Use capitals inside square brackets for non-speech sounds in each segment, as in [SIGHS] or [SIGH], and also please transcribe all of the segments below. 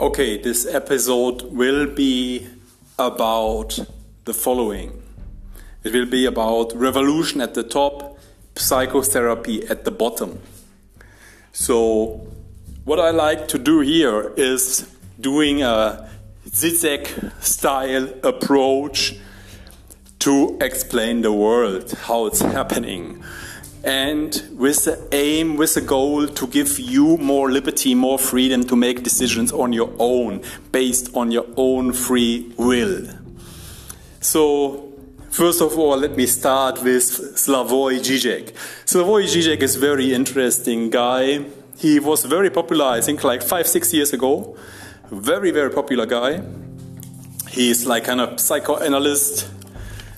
Okay, this episode will be about the following it will be about revolution at the top, psychotherapy at the bottom. So, what I like to do here is doing a zigzag style approach to explain the world, how it's happening and with the aim, with the goal to give you more liberty, more freedom to make decisions on your own, based on your own free will. So, first of all, let me start with Slavoj Žižek. Slavoj Žižek is a very interesting guy. He was very popular, I think, like five, six years ago. Very, very popular guy. He's like kind of psychoanalyst,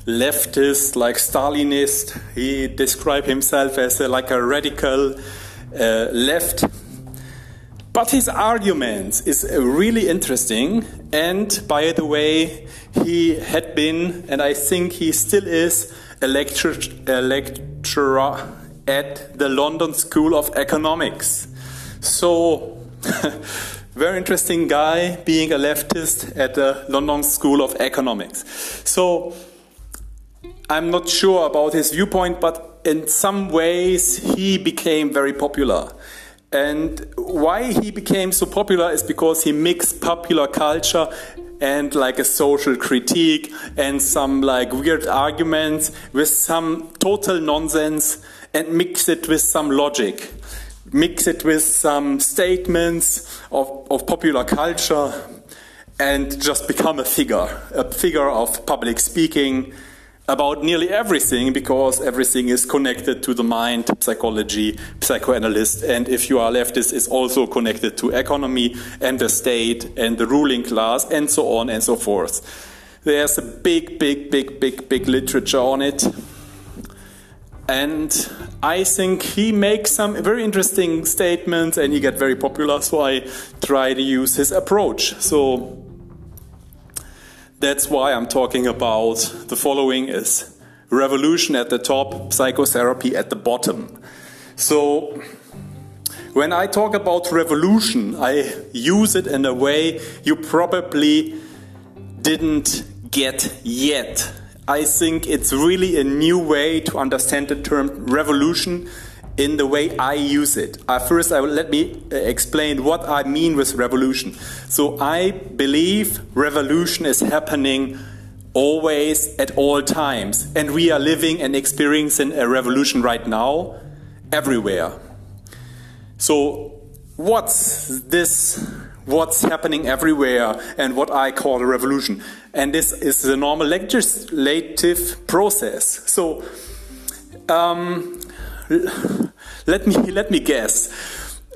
leftist, like Stalinist. He described himself as a, like a radical uh, left. But his arguments is really interesting. And by the way, he had been, and I think he still is, a, lecture, a lecturer at the London School of Economics. So, [LAUGHS] very interesting guy being a leftist at the London School of Economics. So, I'm not sure about his viewpoint, but in some ways he became very popular. And why he became so popular is because he mixed popular culture and like a social critique and some like weird arguments with some total nonsense and mix it with some logic. Mix it with some statements of, of popular culture and just become a figure, a figure of public speaking about nearly everything because everything is connected to the mind, psychology, psychoanalyst, and if you are leftist, is also connected to economy and the state and the ruling class and so on and so forth. There's a big, big, big, big, big literature on it. And I think he makes some very interesting statements and he get very popular, so I try to use his approach. So that's why I'm talking about the following is revolution at the top, psychotherapy at the bottom. So when I talk about revolution, I use it in a way you probably didn't get yet. I think it's really a new way to understand the term revolution in the way I use it. Uh, first, I will, let me uh, explain what I mean with revolution. So, I believe revolution is happening always at all times, and we are living and experiencing a revolution right now everywhere. So, what's this? What's happening everywhere, and what I call a revolution? And this is the normal legislative process. So, um, let me let me guess.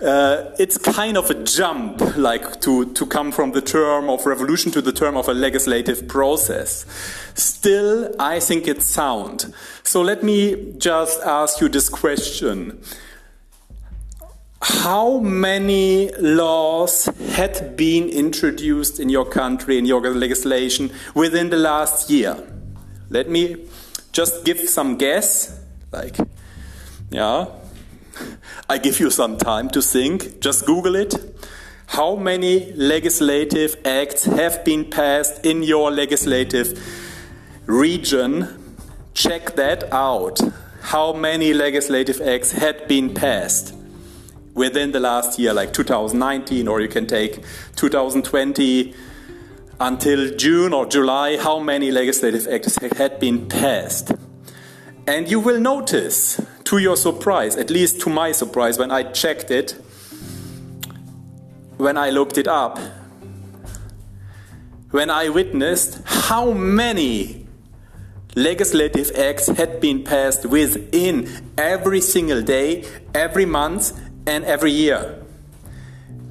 Uh, it's kind of a jump, like to, to come from the term of revolution to the term of a legislative process. Still, I think it's sound. So let me just ask you this question. How many laws had been introduced in your country, in your legislation, within the last year? Let me just give some guess, like yeah. [LAUGHS] I give you some time to think. Just Google it. How many legislative acts have been passed in your legislative region? Check that out. How many legislative acts had been passed within the last year, like 2019, or you can take 2020 until June or July, how many legislative acts had been passed? And you will notice to your surprise, at least to my surprise, when I checked it, when I looked it up, when I witnessed how many legislative acts had been passed within every single day, every month, and every year.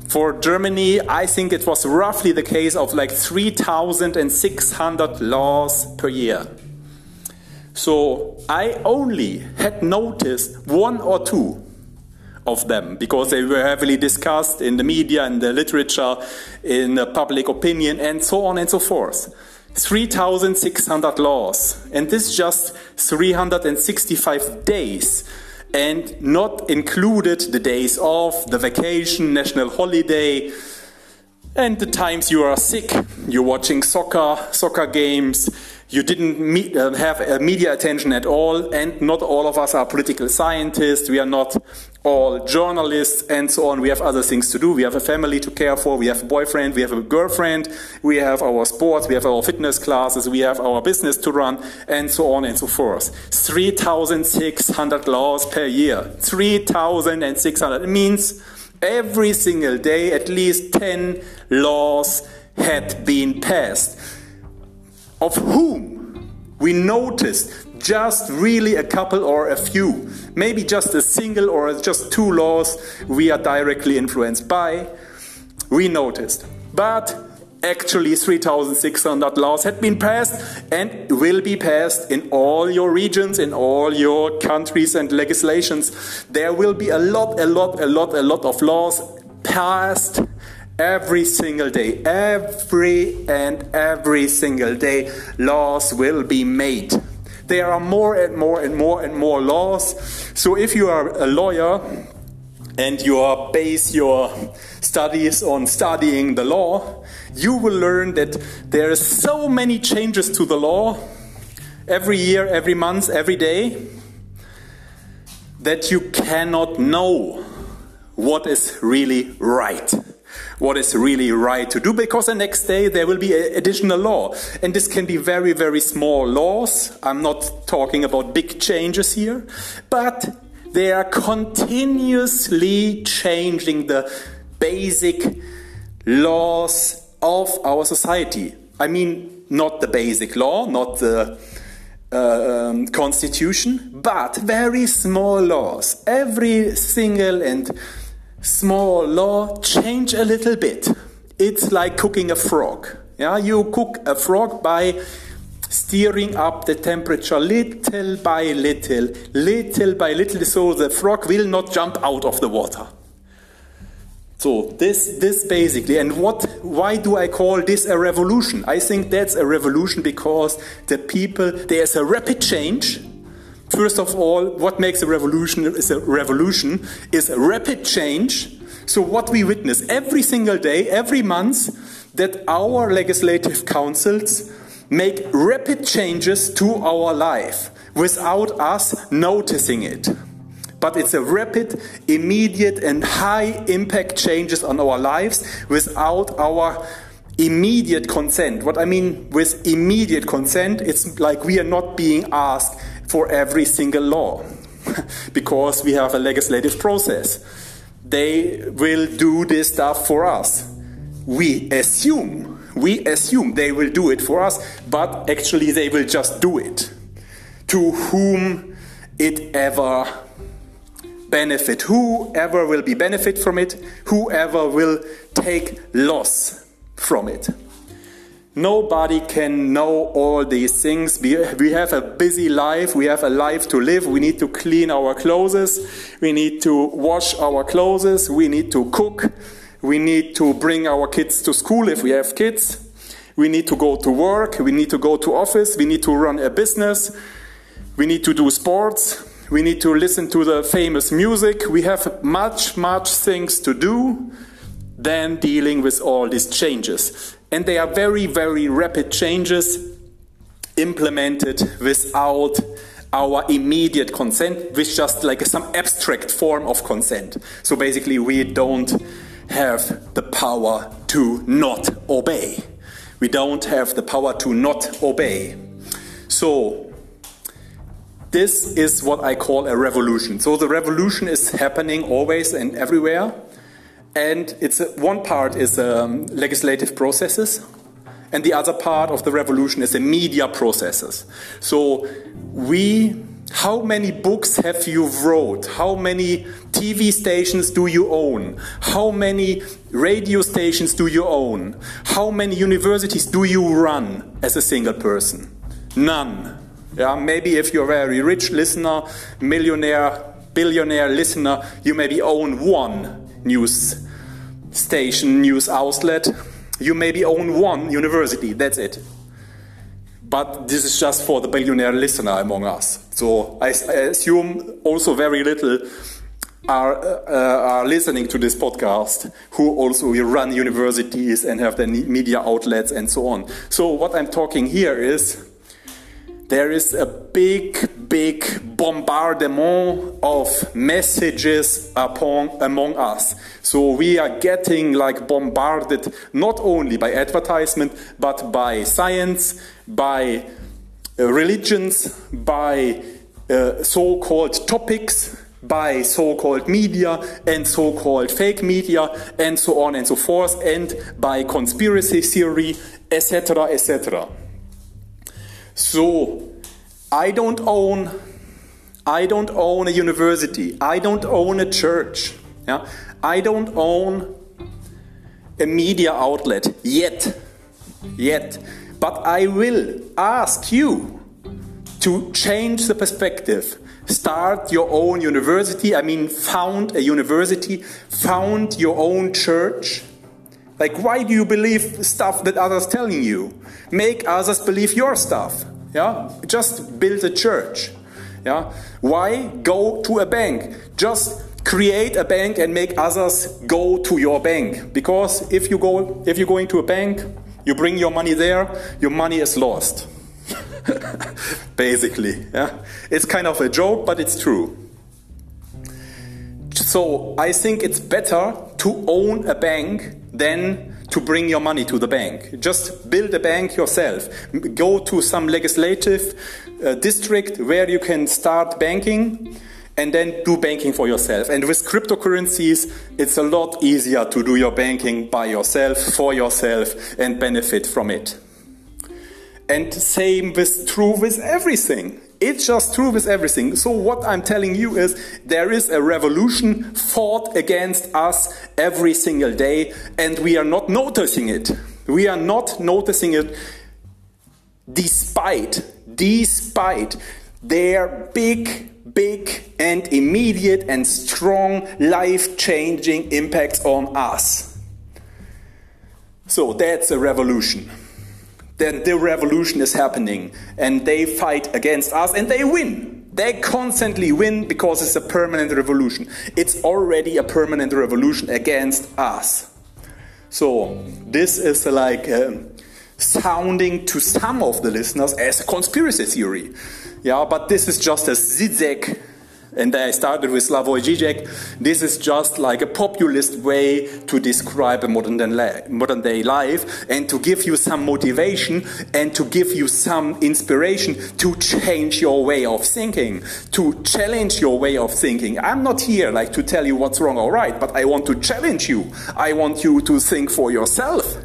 For Germany, I think it was roughly the case of like 3,600 laws per year. So I only had noticed one or two of them because they were heavily discussed in the media, in the literature, in the public opinion, and so on and so forth. 3,600 laws, and this just 365 days, and not included the days off, the vacation, national holiday, And the times you are sick, you're watching soccer, soccer games, you didn't meet, uh, have uh, media attention at all, and not all of us are political scientists, we are not all journalists, and so on. We have other things to do. We have a family to care for, we have a boyfriend, we have a girlfriend, we have our sports, we have our fitness classes, we have our business to run, and so on and so forth. 3,600 laws per year. 3,600. It means every single day at least 10 laws had been passed of whom we noticed just really a couple or a few, maybe just a single or just two laws we are directly influenced by, we noticed. But actually 3,600 laws had been passed and will be passed in all your regions, in all your countries and legislations. There will be a lot, a lot, a lot, a lot of laws passed Every single day, every and every single day, laws will be made. There are more and more and more and more laws. So if you are a lawyer and you are base your studies on studying the law, you will learn that there are so many changes to the law every year, every month, every day that you cannot know what is really right what is really right to do because the next day there will be additional law. And this can be very, very small laws. I'm not talking about big changes here, but they are continuously changing the basic laws of our society. I mean, not the basic law, not the uh, um, constitution, but very small laws. Every single and small law change a little bit. It's like cooking a frog. Yeah, you cook a frog by steering up the temperature little by little, little by little, so the frog will not jump out of the water. So this, this basically, and what, why do I call this a revolution? I think that's a revolution because the people, there's a rapid change First of all, what makes a revolution is a revolution is a rapid change. So what we witness every single day, every month, that our legislative councils make rapid changes to our life without us noticing it. But it's a rapid, immediate, and high impact changes on our lives without our immediate consent. What I mean with immediate consent, it's like we are not being asked for every single law [LAUGHS] because we have a legislative process. They will do this stuff for us. We assume, we assume they will do it for us, but actually they will just do it. To whom it ever benefit, whoever will be benefit from it, whoever will take loss from it. Nobody can know all these things. We, we have a busy life. We have a life to live. We need to clean our clothes. We need to wash our clothes. We need to cook. We need to bring our kids to school if we have kids. We need to go to work. We need to go to office. We need to run a business. We need to do sports. We need to listen to the famous music. We have much, much things to do than dealing with all these changes. And they are very, very rapid changes implemented without our immediate consent, with just like some abstract form of consent. So basically, we don't have the power to not obey. We don't have the power to not obey. So, this is what I call a revolution. So, the revolution is happening always and everywhere. And it's a, one part is um, legislative processes, and the other part of the revolution is the media processes. So we, how many books have you wrote? How many TV stations do you own? How many radio stations do you own? How many universities do you run as a single person? None. Yeah, maybe if you're a very rich listener, millionaire, billionaire listener, you maybe own one news station, news outlet. You maybe own one university, that's it. But this is just for the billionaire listener among us. So I, I assume also very little are, uh, are listening to this podcast who also run universities and have their media outlets and so on. So, what I'm talking here is there is a big, big bombardment of messages upon among us. So we are getting like bombarded not only by advertisement, but by science, by uh, religions, by uh, so-called topics, by so-called media and so-called fake media and so on and so forth, and by conspiracy theory, etc., etc. So I don't own I don't own a university. I don't own a church. Yeah? I don't own a media outlet yet. Yet. But I will ask you to change the perspective. Start your own university. I mean, found a university, found your own church. Like, why do you believe stuff that others telling you? Make others believe your stuff. Yeah, just build a church. Yeah, why go to a bank? Just create a bank and make others go to your bank. Because if you go, if you're going to a bank, you bring your money there, your money is lost. [LAUGHS] Basically, yeah, it's kind of a joke, but it's true. So I think it's better to own a bank than to bring your money to the bank. Just build a bank yourself. Go to some legislative uh, district where you can start banking and then do banking for yourself. And with cryptocurrencies, it's a lot easier to do your banking by yourself, for yourself, and benefit from it. And same with true with everything. It's just true with everything. So what I'm telling you is there is a revolution fought against us every single day and we are not noticing it. We are not noticing it despite, despite their big, big and immediate and strong life-changing impacts on us. So that's a revolution then the revolution is happening and they fight against us and they win. They constantly win because it's a permanent revolution. It's already a permanent revolution against us. So, this is like uh, sounding to some of the listeners as a conspiracy theory. Yeah, but this is just a zigzag and I started with Slavoj Žižek. This is just like a populist way to describe a modern day, modern day life and to give you some motivation and to give you some inspiration to change your way of thinking, to challenge your way of thinking. I'm not here like to tell you what's wrong or right, but I want to challenge you. I want you to think for yourself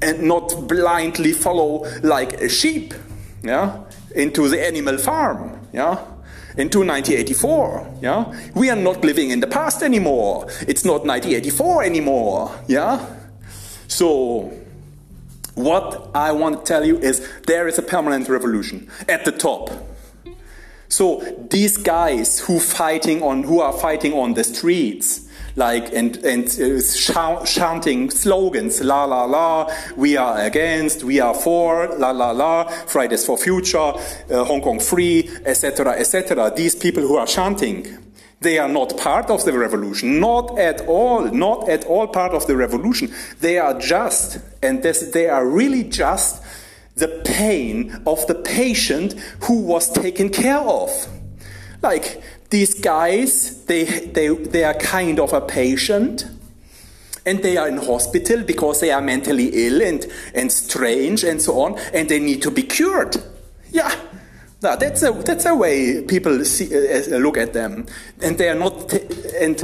and not blindly follow like a sheep, yeah, into the animal farm, yeah into 1984. Yeah, we are not living in the past anymore. It's not 1984 anymore. Yeah, so what I want to tell you is there is a permanent revolution at the top. So these guys who fighting on who are fighting on the streets like and and uh, chanting slogans la la la we are against we are for la la la fridays for future uh, hong kong free etc etc these people who are chanting they are not part of the revolution not at all not at all part of the revolution. They are just and this, they are really just the pain of the patient who was taken care of. Like these guys, they, they, they are kind of a patient and they are in hospital because they are mentally ill and, and strange and so on, and they need to be cured. Yeah, now, that's a that's a way people see, uh look at them, and they are not. And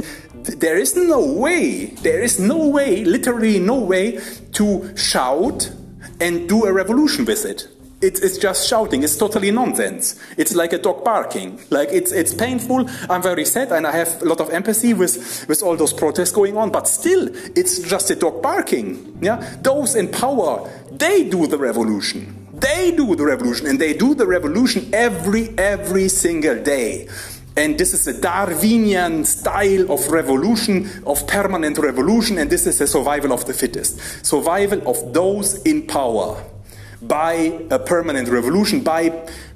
there is no way. There is no way. Literally, no way to shout and do a revolution with it it's, it's just shouting. It's totally nonsense. It's like a dog barking. Like it's, it's painful. I'm very sad and I have a lot of empathy with, with all those protests going on, but still, it's just a dog barking. Yeah? Those in power, they do the revolution. They do the revolution and they do the revolution every, every single day. And this is a Darwinian style of revolution, of permanent revolution, and this is the survival of the fittest. Survival of those in power by a permanent revolution, by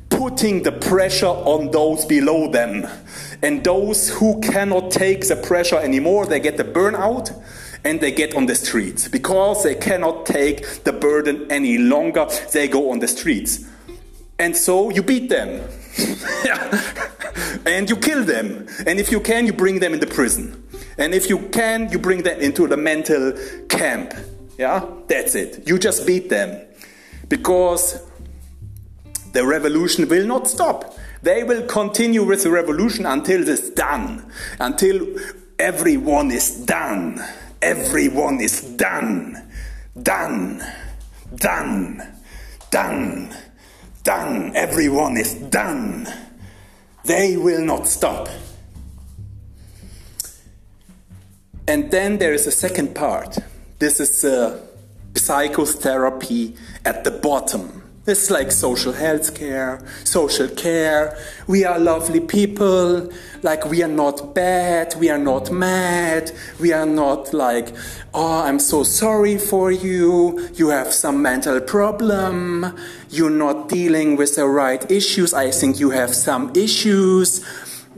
putting the pressure on those below them. And those who cannot take the pressure anymore, they get the burnout and they get on the streets. Because they cannot take the burden any longer, they go on the streets. And so you beat them. [LAUGHS] and you kill them. And if you can, you bring them into prison. And if you can, you bring them into the mental camp. Yeah, that's it. You just beat them. Because the revolution will not stop. They will continue with the revolution until it's done. Until everyone is done. Everyone is done. Done. Done. Done. Done. Everyone is done. They will not stop. And then there is a second part. This is uh, psychotherapy at the bottom. It's like social health care, social care. We are lovely people. Like, we are not bad. We are not mad. We are not like, oh, I'm so sorry for you. You have some mental problem. You're not dealing with the right issues. I think you have some issues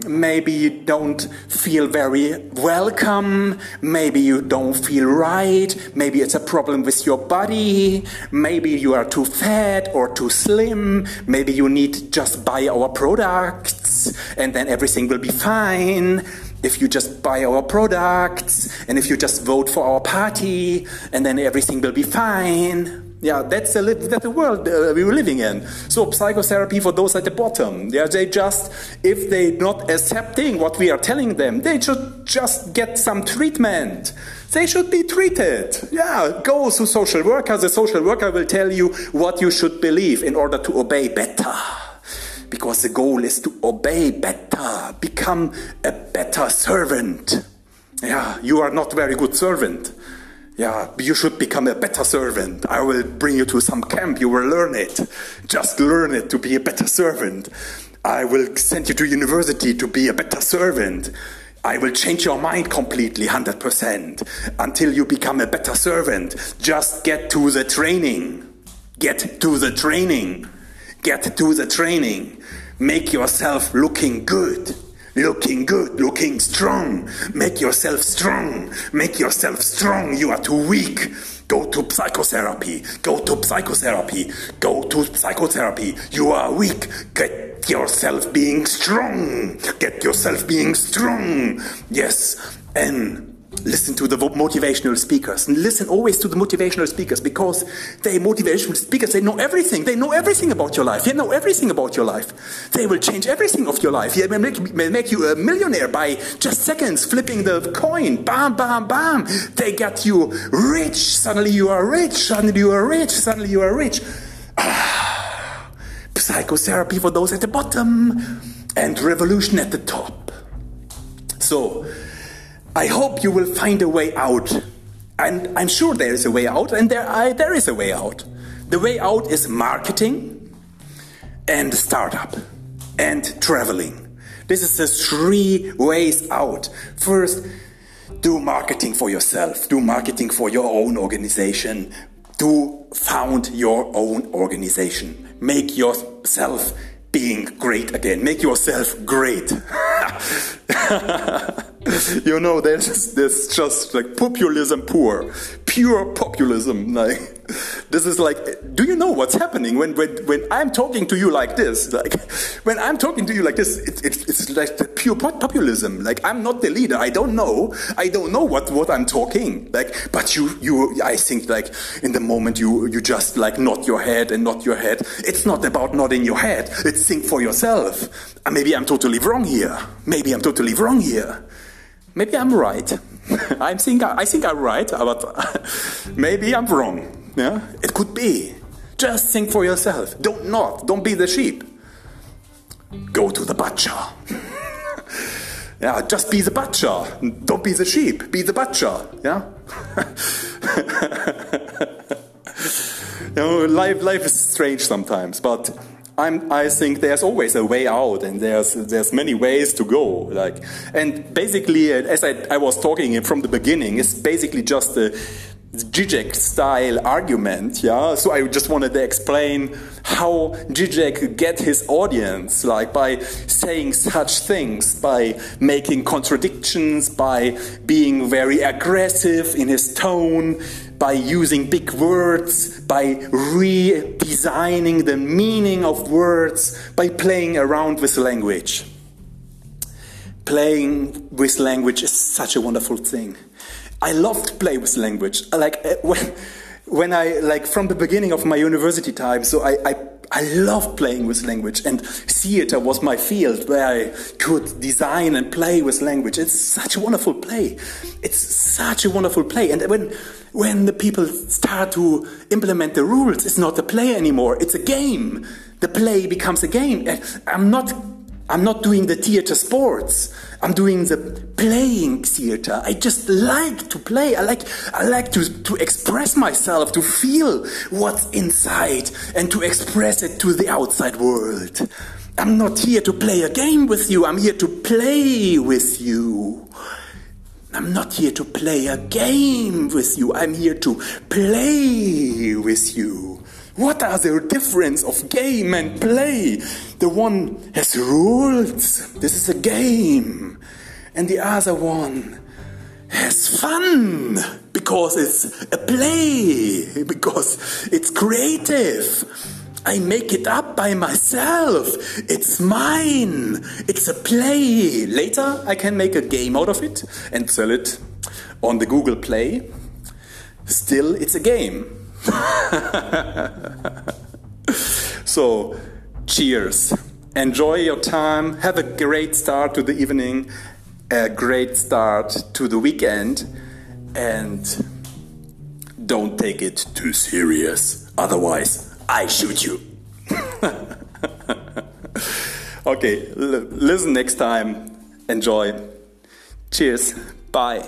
maybe you don't feel very welcome, maybe you don't feel right, maybe it's a problem with your body, maybe you are too fat or too slim, maybe you need just buy our products and then everything will be fine. If you just buy our products and if you just vote for our party and then everything will be fine. Yeah, that's the, that's the world uh, we were living in. So psychotherapy for those at the bottom. Yeah, they just, if they're not accepting what we are telling them, they should just get some treatment. They should be treated. Yeah, go to social worker. The social worker will tell you what you should believe in order to obey better. Because the goal is to obey better, become a better servant. Yeah, you are not very good servant. Yeah, you should become a better servant. I will bring you to some camp. You will learn it. Just learn it to be a better servant. I will send you to university to be a better servant. I will change your mind completely, 100%, until you become a better servant. Just get to the training. Get to the training. Get to the training. Make yourself looking good looking good, looking strong. Make yourself strong. Make yourself strong. You are too weak. Go to psychotherapy. Go to psychotherapy. Go to psychotherapy. You are weak. Get yourself being strong. Get yourself being strong. Yes. And listen to the motivational speakers. And listen always to the motivational speakers because they motivational speakers they know everything. They know everything about your life. They know everything about your life. They will change everything of your life. They will make, may make you a millionaire by just seconds flipping the coin. Bam bam bam. They get you rich. Suddenly you are rich. Suddenly you are rich. Suddenly you are rich. [SIGHS] Psychotherapy for those at the bottom and revolution at the top. So I hope you will find a way out. And I'm sure there is a way out, and there, I, there is a way out. The way out is marketing and startup and traveling. This is the three ways out. First, do marketing for yourself, do marketing for your own organization, do found your own organization. Make yourself being great again. Make yourself great. [LAUGHS] you know, there's, there's just like populism poor, pure populism. [LAUGHS] Like, this is like, do you know what's happening when, when, when I'm talking to you like this? Like, [LAUGHS] when I'm talking to you like this, it, it, it's like pure populism. Like, I'm not the leader. I don't know. I don't know what, what I'm talking. Like, but you, you, I think like in the moment you, you just like nod your head and nod your head. It's not about nodding your head. It's think for yourself. Uh, maybe I'm totally wrong here. Maybe I'm totally wrong here. Maybe I'm right. [LAUGHS] I think I think I'm right, uh, but [LAUGHS] maybe I'm wrong. Yeah, it could be. Just think for yourself. Don't not. Don't be the sheep. Go to the butcher. [LAUGHS] yeah, just be the butcher. Don't be the sheep. Be the butcher. Yeah. you know, life life is strange sometimes, but I'm, I think there's always a way out, and there's there's many ways to go. Like, and basically, as I, I was talking from the beginning, it's basically just a Zizek style argument, yeah. So I just wanted to explain how Zizek get his audience, like by saying such things, by making contradictions, by being very aggressive in his tone, by using big words, by redesigning the meaning of words, by playing around with language. Playing with language is such a wonderful thing. I love to play with language. Like uh, when, when I like from the beginning of my university time. So I, I I love playing with language, and theater was my field where I could design and play with language. It's such a wonderful play. It's such a wonderful play. And when when the people start to implement the rules, it's not a play anymore. It's a game. The play becomes a game. I'm not I'm not doing the theater sports. I'm doing the playing theater. I just like to play. I like, I like to, to express myself, to feel what's inside and to express it to the outside world. I'm not here to play a game with you. I'm here to play with you. I'm not here to play a game with you. I'm here to play with you. What are the difference of game and play? The one has rules. This is a game. And the other one has fun because it's a play, because it's creative. I make it up by myself. It's mine. It's a play. Later, I can make a game out of it and sell it on the Google Play. Still, it's a game so, cheers. Enjoy your time. Have a great start to the evening, a great start to the weekend, and don't take it too serious. Otherwise, I shoot you. [LAUGHS] okay, listen next time. Enjoy. Cheers. Bye.